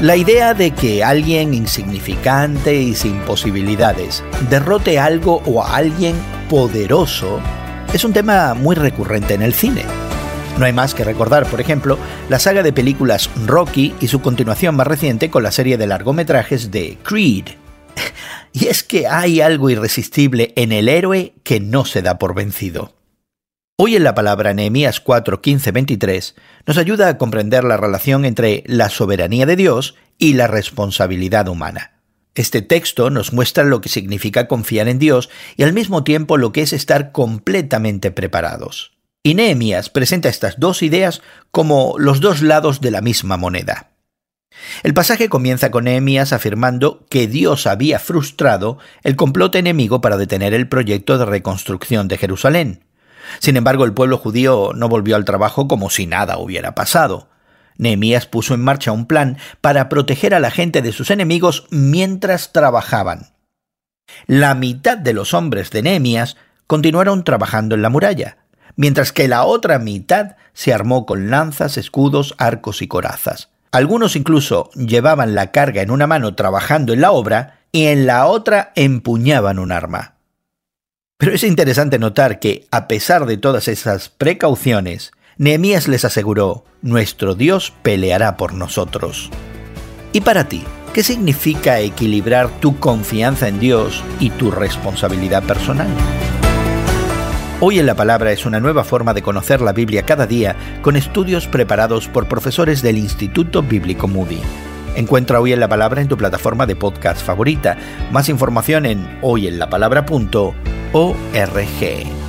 La idea de que alguien insignificante y sin posibilidades derrote algo o a alguien poderoso es un tema muy recurrente en el cine. No hay más que recordar, por ejemplo, la saga de películas Rocky y su continuación más reciente con la serie de largometrajes de Creed. Y es que hay algo irresistible en el héroe que no se da por vencido. Hoy en la palabra Nehemías 4, 15, 23 nos ayuda a comprender la relación entre la soberanía de Dios y la responsabilidad humana. Este texto nos muestra lo que significa confiar en Dios y al mismo tiempo lo que es estar completamente preparados. Y Nehemías presenta estas dos ideas como los dos lados de la misma moneda. El pasaje comienza con Nehemías afirmando que Dios había frustrado el complot enemigo para detener el proyecto de reconstrucción de Jerusalén. Sin embargo, el pueblo judío no volvió al trabajo como si nada hubiera pasado. Nehemías puso en marcha un plan para proteger a la gente de sus enemigos mientras trabajaban. La mitad de los hombres de Nehemías continuaron trabajando en la muralla, mientras que la otra mitad se armó con lanzas, escudos, arcos y corazas. Algunos incluso llevaban la carga en una mano trabajando en la obra y en la otra empuñaban un arma. Pero es interesante notar que, a pesar de todas esas precauciones, Nehemías les aseguró, nuestro Dios peleará por nosotros. ¿Y para ti? ¿Qué significa equilibrar tu confianza en Dios y tu responsabilidad personal? Hoy en la Palabra es una nueva forma de conocer la Biblia cada día con estudios preparados por profesores del Instituto Bíblico Moody. Encuentra Hoy en la Palabra en tu plataforma de podcast favorita. Más información en hoyenlapalabra.org.